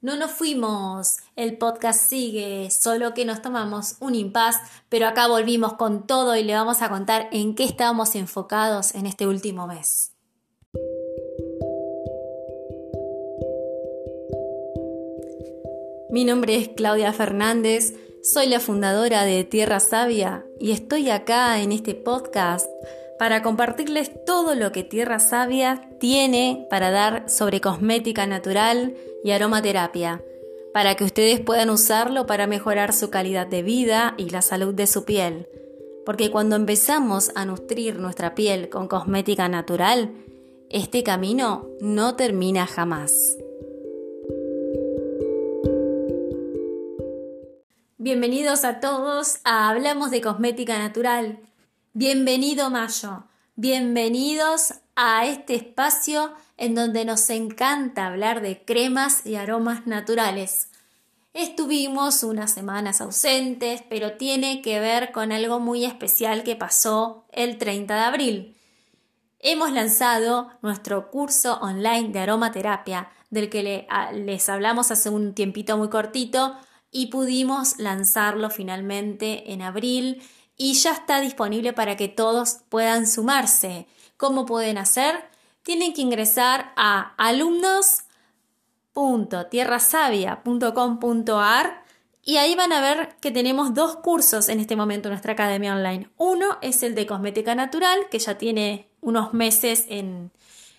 No nos fuimos, el podcast sigue, solo que nos tomamos un impas, pero acá volvimos con todo y le vamos a contar en qué estábamos enfocados en este último mes. Mi nombre es Claudia Fernández, soy la fundadora de Tierra Sabia y estoy acá en este podcast para compartirles todo lo que Tierra Sabia tiene para dar sobre cosmética natural y aromaterapia, para que ustedes puedan usarlo para mejorar su calidad de vida y la salud de su piel. Porque cuando empezamos a nutrir nuestra piel con cosmética natural, este camino no termina jamás. Bienvenidos a todos a Hablamos de Cosmética Natural Bienvenido Mayo, bienvenidos a este espacio en donde nos encanta hablar de cremas y aromas naturales. Estuvimos unas semanas ausentes, pero tiene que ver con algo muy especial que pasó el 30 de abril. Hemos lanzado nuestro curso online de aromaterapia, del que les hablamos hace un tiempito muy cortito y pudimos lanzarlo finalmente en abril y ya está disponible para que todos puedan sumarse. ¿Cómo pueden hacer? Tienen que ingresar a alumnos.tierrasavia.com.ar y ahí van a ver que tenemos dos cursos en este momento en nuestra academia online. Uno es el de cosmética natural, que ya tiene unos meses en,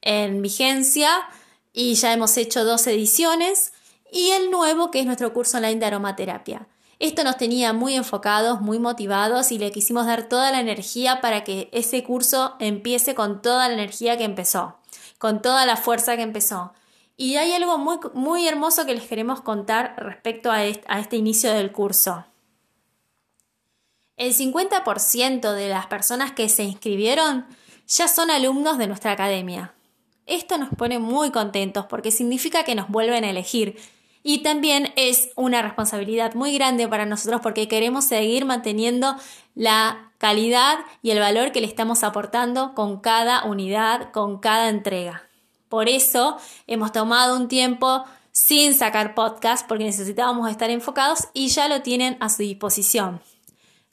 en vigencia y ya hemos hecho dos ediciones. Y el nuevo, que es nuestro curso online de aromaterapia. Esto nos tenía muy enfocados, muy motivados y le quisimos dar toda la energía para que ese curso empiece con toda la energía que empezó, con toda la fuerza que empezó. Y hay algo muy, muy hermoso que les queremos contar respecto a este, a este inicio del curso. El 50% de las personas que se inscribieron ya son alumnos de nuestra academia. Esto nos pone muy contentos porque significa que nos vuelven a elegir y también es una responsabilidad muy grande para nosotros porque queremos seguir manteniendo la calidad y el valor que le estamos aportando con cada unidad, con cada entrega. Por eso hemos tomado un tiempo sin sacar podcast porque necesitábamos estar enfocados y ya lo tienen a su disposición.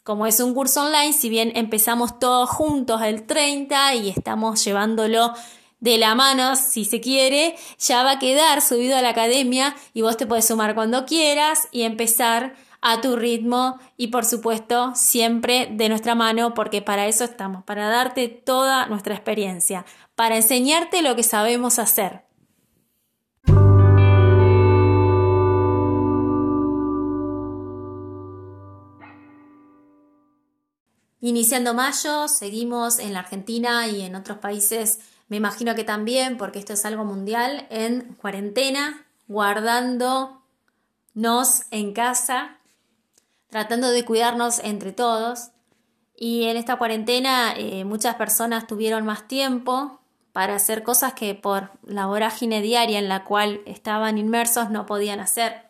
Como es un curso online, si bien empezamos todos juntos el 30 y estamos llevándolo de la mano, si se quiere, ya va a quedar subido a la academia y vos te puedes sumar cuando quieras y empezar a tu ritmo y por supuesto siempre de nuestra mano porque para eso estamos, para darte toda nuestra experiencia, para enseñarte lo que sabemos hacer. Iniciando mayo, seguimos en la Argentina y en otros países me imagino que también, porque esto es algo mundial, en cuarentena, guardándonos en casa, tratando de cuidarnos entre todos. Y en esta cuarentena eh, muchas personas tuvieron más tiempo para hacer cosas que por la vorágine diaria en la cual estaban inmersos no podían hacer.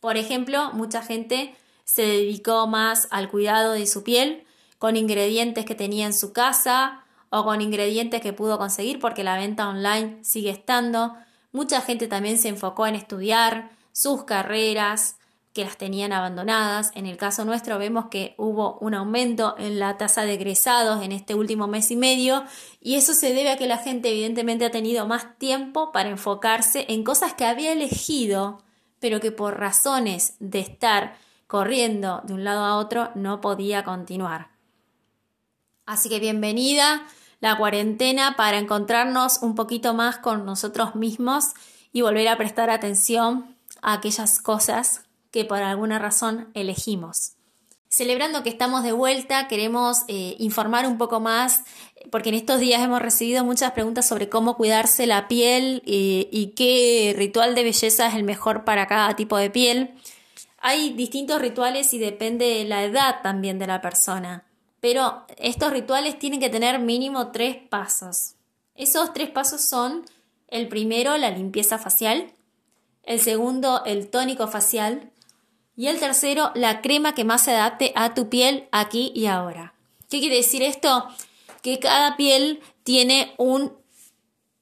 Por ejemplo, mucha gente se dedicó más al cuidado de su piel con ingredientes que tenía en su casa o con ingredientes que pudo conseguir porque la venta online sigue estando. Mucha gente también se enfocó en estudiar sus carreras que las tenían abandonadas. En el caso nuestro vemos que hubo un aumento en la tasa de egresados en este último mes y medio y eso se debe a que la gente evidentemente ha tenido más tiempo para enfocarse en cosas que había elegido pero que por razones de estar corriendo de un lado a otro no podía continuar. Así que bienvenida la cuarentena para encontrarnos un poquito más con nosotros mismos y volver a prestar atención a aquellas cosas que por alguna razón elegimos. Celebrando que estamos de vuelta, queremos eh, informar un poco más, porque en estos días hemos recibido muchas preguntas sobre cómo cuidarse la piel y, y qué ritual de belleza es el mejor para cada tipo de piel. Hay distintos rituales y depende de la edad también de la persona. Pero estos rituales tienen que tener mínimo tres pasos. Esos tres pasos son el primero, la limpieza facial, el segundo, el tónico facial y el tercero, la crema que más se adapte a tu piel aquí y ahora. ¿Qué quiere decir esto? Que cada piel tiene un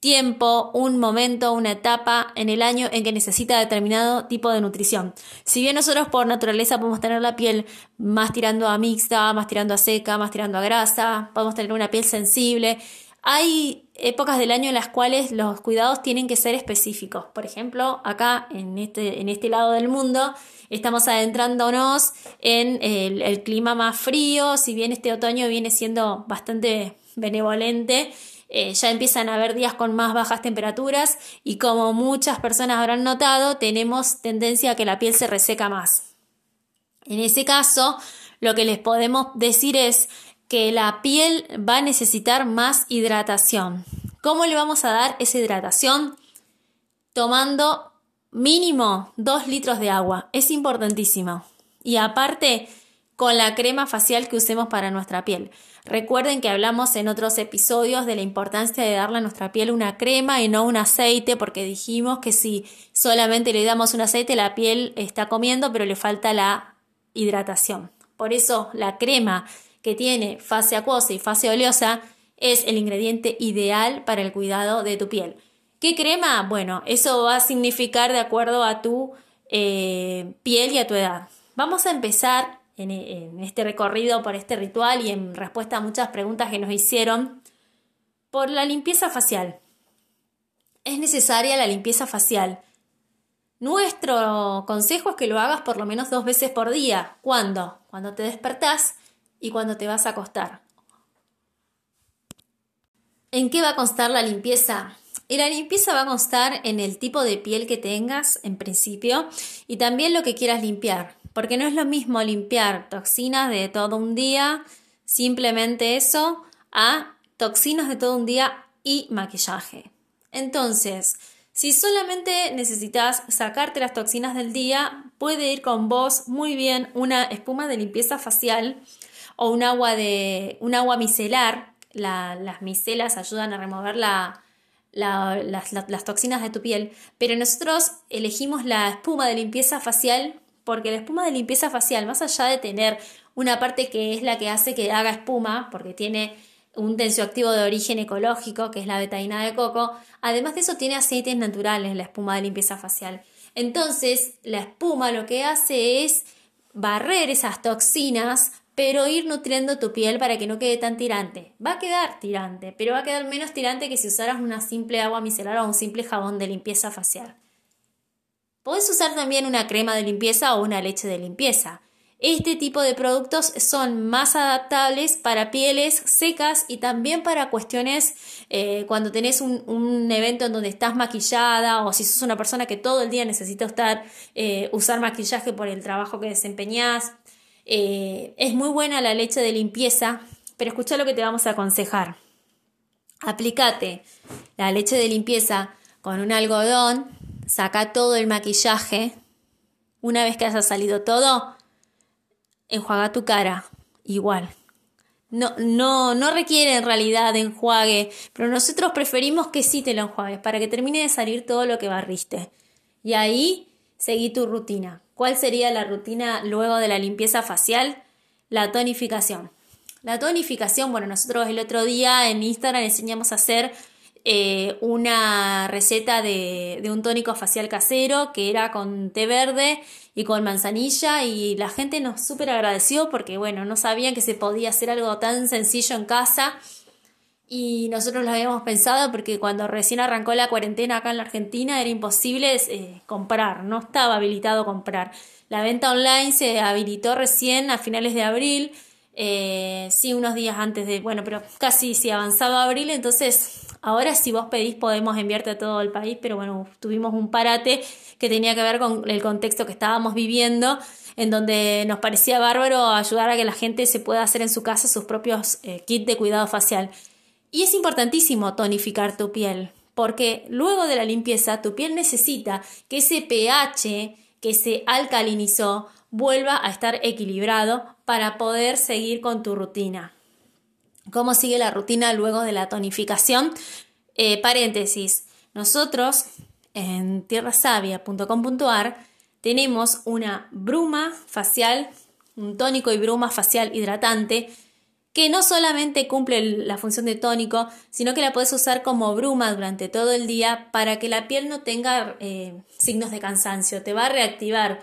tiempo, un momento, una etapa en el año en que necesita determinado tipo de nutrición. Si bien nosotros por naturaleza podemos tener la piel más tirando a mixta, más tirando a seca, más tirando a grasa, podemos tener una piel sensible, hay épocas del año en las cuales los cuidados tienen que ser específicos. Por ejemplo, acá en este, en este lado del mundo estamos adentrándonos en el, el clima más frío, si bien este otoño viene siendo bastante benevolente, eh, ya empiezan a haber días con más bajas temperaturas y como muchas personas habrán notado, tenemos tendencia a que la piel se reseca más. En ese caso, lo que les podemos decir es que la piel va a necesitar más hidratación. ¿Cómo le vamos a dar esa hidratación? Tomando mínimo 2 litros de agua. Es importantísimo. Y aparte, con la crema facial que usemos para nuestra piel. Recuerden que hablamos en otros episodios de la importancia de darle a nuestra piel una crema y no un aceite, porque dijimos que si solamente le damos un aceite, la piel está comiendo, pero le falta la hidratación. Por eso la crema que tiene fase acuosa y fase oleosa es el ingrediente ideal para el cuidado de tu piel. ¿Qué crema? Bueno, eso va a significar de acuerdo a tu eh, piel y a tu edad. Vamos a empezar en, este recorrido por este ritual y en respuesta a muchas preguntas que nos hicieron por la limpieza facial. Es necesaria la limpieza facial. Nuestro consejo es que lo hagas por lo menos dos veces por día. ¿Cuándo? Cuando te despertás y cuando te vas a acostar. ¿En qué va a constar la limpieza? Y la limpieza va a constar en el tipo de piel que tengas en principio y también lo que quieras limpiar porque no es lo mismo limpiar toxinas de todo un día, simplemente eso, a toxinas de todo un día y maquillaje. Entonces, si solamente necesitas sacarte las toxinas del día, puede ir con vos muy bien una espuma de limpieza facial o un agua, de, un agua micelar. las micelas ayudan a remover las, las toxinas de tu piel, pero nosotros elegimos la espuma de limpieza facial porque la espuma de limpieza facial, más allá de tener una parte que es la que hace que haga espuma, porque tiene un tensioactivo de origen ecológico, que es la betaína de coco, además de eso tiene aceites naturales la espuma de limpieza facial. Entonces, la espuma lo que hace es barrer esas toxinas, pero ir nutriendo tu piel para que no quede tan tirante. Va a quedar tirante, pero va a quedar menos tirante que si usaras una simple agua micelar o un simple jabón de limpieza facial. Podés usar también una crema de limpieza o una leche de limpieza. Este tipo de productos son más adaptables para pieles secas y también para cuestiones eh, cuando tenés un, evento en donde estás maquillada o si sos una persona que todo el día necesita estar, eh, usar maquillaje por el trabajo que desempeñás. Eh, es muy buena la leche de limpieza, pero escucha lo que te vamos a aconsejar. Aplicate la leche de limpieza con un algodón saca todo el maquillaje. Una vez que haya salido todo, enjuaga tu cara. Igual. No, no, no requiere en realidad de enjuague, pero nosotros preferimos que sí te lo enjuagues para que termine de salir todo lo que barriste. Y ahí seguí tu rutina. ¿Cuál sería la rutina luego de la limpieza facial? La tonificación. La tonificación, bueno, nosotros el otro día en Instagram enseñamos a hacer eh, una receta de, un tónico facial casero que era con té verde y con manzanilla y la gente nos súper agradeció porque bueno, no sabían que se podía hacer algo tan sencillo en casa y nosotros lo habíamos pensado porque cuando recién arrancó la cuarentena acá en la Argentina era imposible eh, comprar, no estaba habilitado comprar. La venta online se habilitó recién a finales de abril, eh, sí, unos días antes de, bueno, pero casi si avanzado abril, entonces Ahora si vos pedís podemos enviarte a todo el país, pero bueno, tuvimos un parate que tenía que ver con el contexto que estábamos viviendo, en donde nos parecía bárbaro ayudar a que la gente se pueda hacer en su casa sus propios eh, kits de cuidado facial. Y es importantísimo tonificar tu piel, porque luego de la limpieza tu piel necesita que ese pH que se alcalinizó vuelva a estar equilibrado para poder seguir con tu rutina. ¿Cómo sigue la rutina luego de la tonificación? Eh, paréntesis, nosotros en tierrasavia.com.ar tenemos una bruma facial, un tónico y bruma facial hidratante que no solamente cumple la función de tónico, sino que la puedes usar como bruma durante todo el día para que la piel no tenga eh, signos de cansancio, te va a reactivar.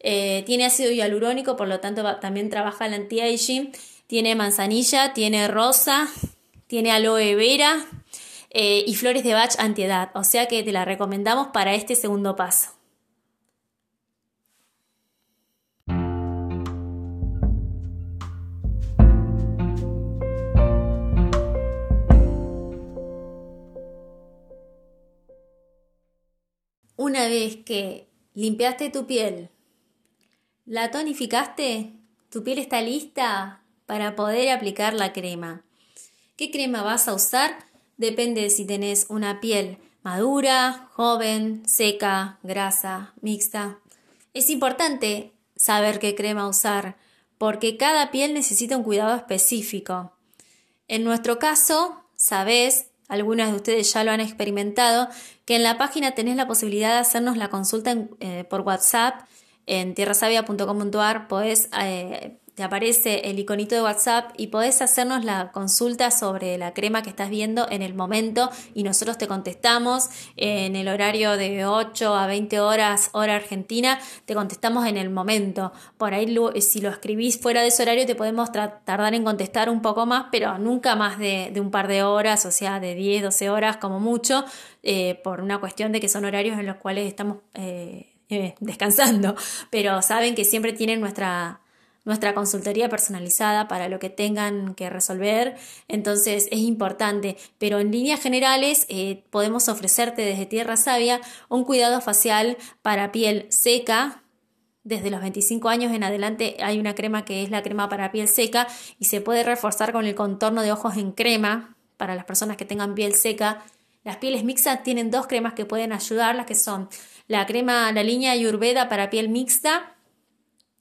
Eh, tiene ácido hialurónico, por lo tanto también trabaja el anti-aging, tiene manzanilla, tiene rosa, tiene aloe vera eh, y flores de Bach antiedad, o sea que te la recomendamos para este segundo paso. Una vez que limpiaste tu piel, la tonificaste, tu piel está lista para poder aplicar la crema. ¿Qué crema vas a usar? Depende de si tenés una piel madura, joven, seca, grasa, mixta. Es importante saber qué crema usar porque cada piel necesita un cuidado específico. En nuestro caso, sabés algunas de ustedes ya lo han experimentado, que en la página tenés la posibilidad de hacernos la consulta eh, por WhatsApp en tierrasavia.com.ar, podés eh, te aparece el iconito de WhatsApp y podés hacernos la consulta sobre la crema que estás viendo en el momento y nosotros te contestamos en el horario de 8 a 20 horas hora argentina, te contestamos en el momento. Por ahí si lo escribís fuera de ese horario te podemos tardar en contestar un poco más, pero nunca más de, un par de horas, o sea, de 10, 12 horas como mucho, eh, por una cuestión de que son horarios en los cuales estamos... Eh, eh, descansando, pero saben que siempre tienen nuestra nuestra consultoría personalizada para lo que tengan que resolver. Entonces es importante, pero en líneas generales eh, podemos ofrecerte desde Tierra Sabia un cuidado facial para piel seca. Desde los 25 años en adelante hay una crema que es la crema para piel seca y se puede reforzar con el contorno de ojos en crema para las personas que tengan piel seca. Las pieles mixtas tienen dos cremas que pueden ayudar, las que son la crema, la línea Ayurveda para piel mixta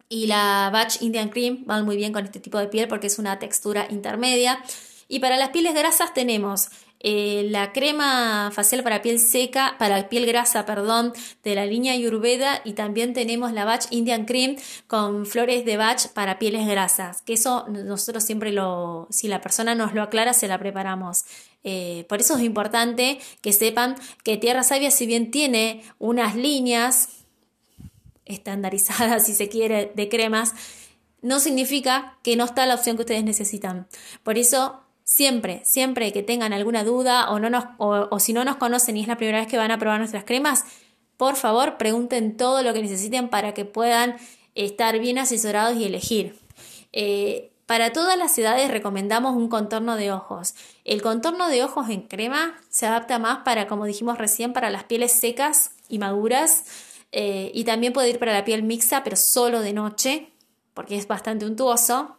y la Batch Indian Cream van muy bien con este tipo de piel porque es una textura intermedia. Y para las pieles grasas tenemos eh, la crema facial para piel seca, para piel grasa, perdón, de la línea Ayurveda y también tenemos la Batch Indian Cream con flores de Batch para pieles grasas, que eso nosotros siempre lo, si la persona nos lo aclara, se la preparamos. Eh, por eso es importante que sepan que Tierra Sabia, si bien tiene unas líneas estandarizada, si se quiere, de cremas, no significa que no está la opción que ustedes necesitan. Por eso, siempre, siempre que tengan alguna duda o, no o, si no nos conocen y es la primera vez que van a probar nuestras cremas, por favor pregunten todo lo que necesiten para que puedan estar bien asesorados y elegir. Eh, para todas las edades recomendamos un contorno de ojos. El contorno de ojos en crema se adapta más para, como dijimos recién, para las pieles secas y maduras eh, y también puede ir para la piel mixta, pero solo de noche, porque es bastante untuoso.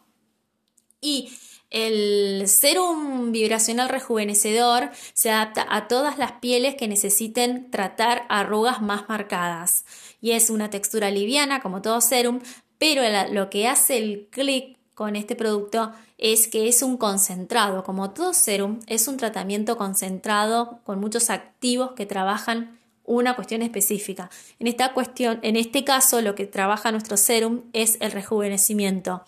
Y el serum vibracional rejuvenecedor se adapta a todas las pieles que necesiten tratar arrugas más marcadas. Y es una textura liviana, como todo serum, pero lo que hace el clic con este producto es que es un concentrado. Como todo serum, es un tratamiento concentrado con muchos activos que trabajan una cuestión específica. En esta cuestión, en este caso, lo que trabaja nuestro serum es el rejuvenecimiento.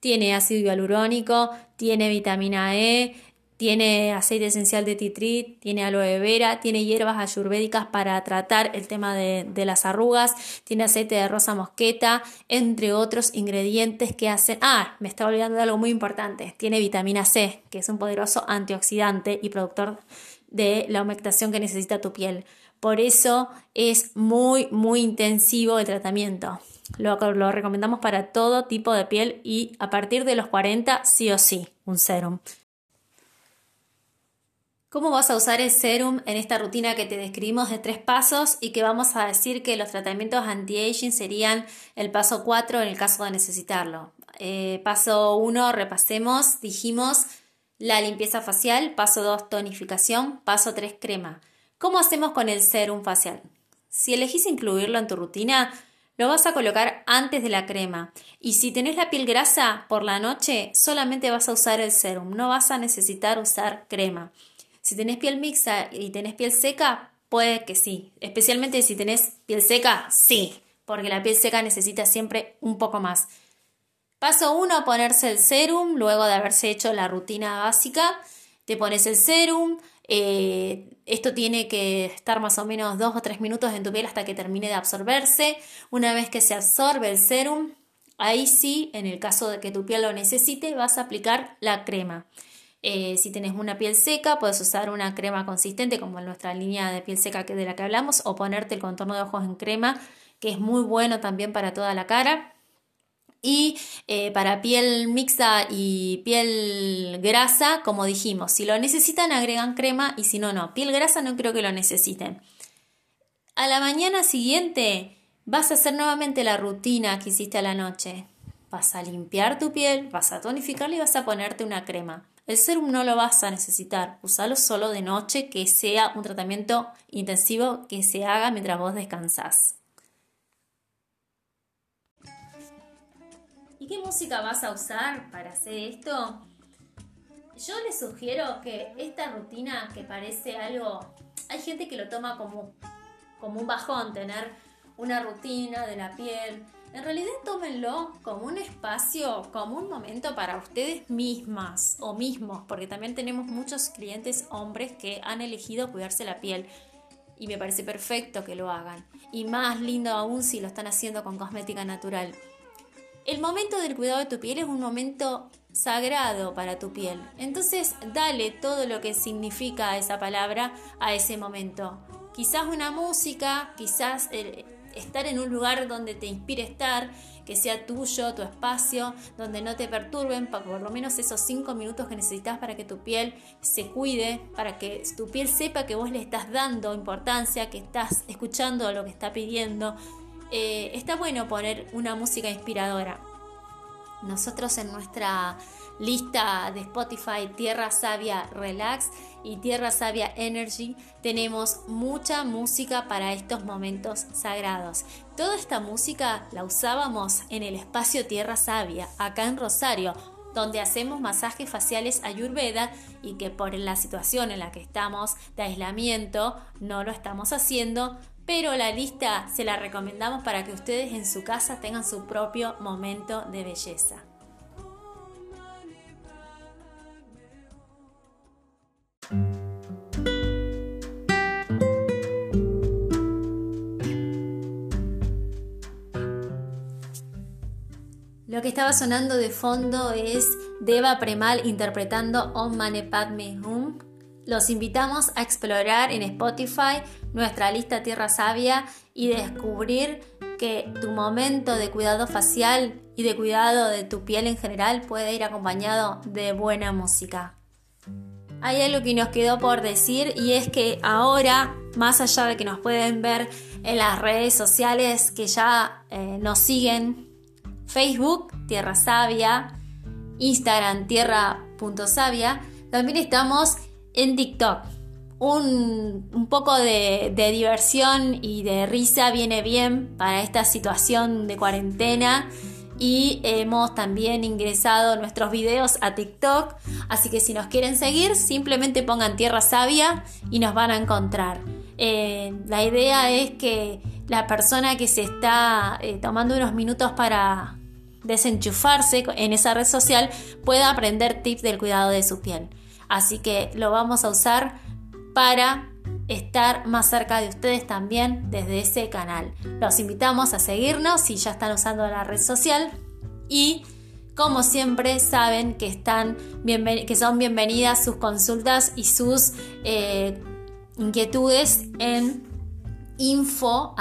Tiene ácido hialurónico, tiene vitamina E, tiene aceite esencial de titrit, tiene aloe vera, tiene hierbas ayurvédicas para tratar el tema de, de, las arrugas, tiene aceite de rosa mosqueta, entre otros ingredientes que hacen... Ah, me estaba olvidando de algo muy importante. Tiene vitamina C, que es un poderoso antioxidante y productor de la humectación que necesita tu piel. Por eso es muy, muy intensivo el tratamiento. Lo, recomendamos para todo tipo de piel y a partir de los 40 sí o sí, un serum. ¿Cómo vas a usar el serum en esta rutina que te describimos de tres pasos y que vamos a decir que los tratamientos anti-aging serían el paso 4 en el caso de necesitarlo? Eh, paso 1, repasemos, dijimos la limpieza facial, paso 2, tonificación, paso 3, crema. ¿Cómo hacemos con el serum facial? Si elegís incluirlo en tu rutina, lo vas a colocar antes de la crema. Y si tenés la piel grasa por la noche, solamente vas a usar el serum, no vas a necesitar usar crema. Si tenés piel mixta y tenés piel seca, puede que sí. Especialmente si tenés piel seca, sí, porque la piel seca necesita siempre un poco más. Paso 1, ponerse el serum luego de haberse hecho la rutina básica. Te pones el serum. Eh, esto tiene que estar más o menos 2 o 3 minutos en tu piel hasta que termine de absorberse. Una vez que se absorbe el serum, ahí sí, en el caso de que tu piel lo necesite, vas a aplicar la crema. Eh, si tienes una piel seca, puedes usar una crema consistente como nuestra línea de piel seca de la que hablamos o ponerte el contorno de ojos en crema, que es muy bueno también para toda la cara. Y eh, para piel mixta y piel grasa, como dijimos, si lo necesitan agregan crema y si no, no. Piel grasa no creo que lo necesiten. A la mañana siguiente vas a hacer nuevamente la rutina que hiciste a la noche. Vas a limpiar tu piel, vas a tonificarla y vas a ponerte una crema. El serum no lo vas a necesitar, usalo solo de noche, que sea un tratamiento intensivo que se haga mientras vos descansás. ¿Y qué música vas a usar para hacer esto? Yo les sugiero que esta rutina que parece algo, hay gente que lo toma como, como un bajón, tener una rutina de la piel, en realidad tómenlo como un espacio, como un momento para ustedes mismas o mismos, porque también tenemos muchos clientes hombres que han elegido cuidarse la piel y me parece perfecto que lo hagan. Y más lindo aún si lo están haciendo con cosmética natural. El momento del cuidado de tu piel es un momento sagrado para tu piel. Entonces, dale todo lo que significa esa palabra a ese momento. Quizás una música, quizás estar en un lugar donde te inspire estar, que sea tuyo, tu espacio, donde no te perturben, por lo menos esos cinco minutos que necesitas para que tu piel se cuide, para que tu piel sepa que vos le estás dando importancia, que estás escuchando lo que está pidiendo. Eh, está bueno poner una música inspiradora. Nosotros en nuestra lista de Spotify Tierra Sabia Relax y Tierra Sabia Energy tenemos mucha música para estos momentos sagrados. Toda esta música la usábamos en el espacio Tierra Sabia, acá en Rosario, donde hacemos masajes faciales ayurveda y que por la situación en la que estamos de aislamiento no lo estamos haciendo, pero la lista se la recomendamos para que ustedes en su casa tengan su propio momento de belleza. Lo que estaba sonando de fondo es Deva Premal interpretando Om Mane Padme Hum. Los invitamos a explorar en Spotify nuestra lista Tierra Sabia y descubrir que tu momento de cuidado facial y de cuidado de tu piel en general puede ir acompañado de buena música. Hay algo que nos quedó por decir y es que ahora, más allá de que nos pueden ver en las redes sociales que ya eh, nos siguen, Facebook, Tierra Sabia, Instagram, Tierra.sabia, también estamos en TikTok. Un, poco de, de diversión y de risa viene bien para esta situación de cuarentena y hemos también ingresado nuestros videos a TikTok. Así que si nos quieren seguir, simplemente pongan Tierra Sabia y nos van a encontrar. Eh, la idea es que la persona que se está eh, tomando unos minutos para desenchufarse en esa red social pueda aprender tips del cuidado de su piel. Así que lo vamos a usar para estar más cerca de ustedes también desde ese canal. Los invitamos a seguirnos si ya están usando la red social y como siempre saben que, están que son bienvenidas sus consultas y sus eh, inquietudes en info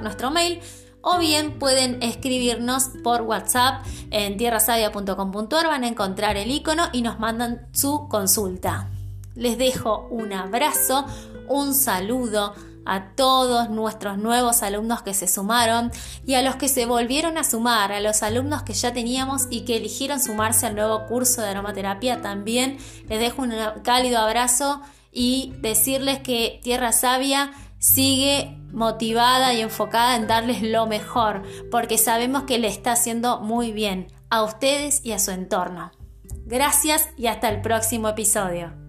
nuestro mail o bien pueden escribirnos por WhatsApp en tierrasavia.com.ar van a encontrar el icono y nos mandan su consulta. Les dejo un abrazo, un saludo a todos nuestros nuevos alumnos que se sumaron y a los que se volvieron a sumar, a los alumnos que ya teníamos y que eligieron sumarse al nuevo curso de aromaterapia también. Les dejo un cálido abrazo y decirles que Tierra Sabia sigue motivada y enfocada en darles lo mejor, porque sabemos que le está haciendo muy bien a ustedes y a su entorno. Gracias y hasta el próximo episodio.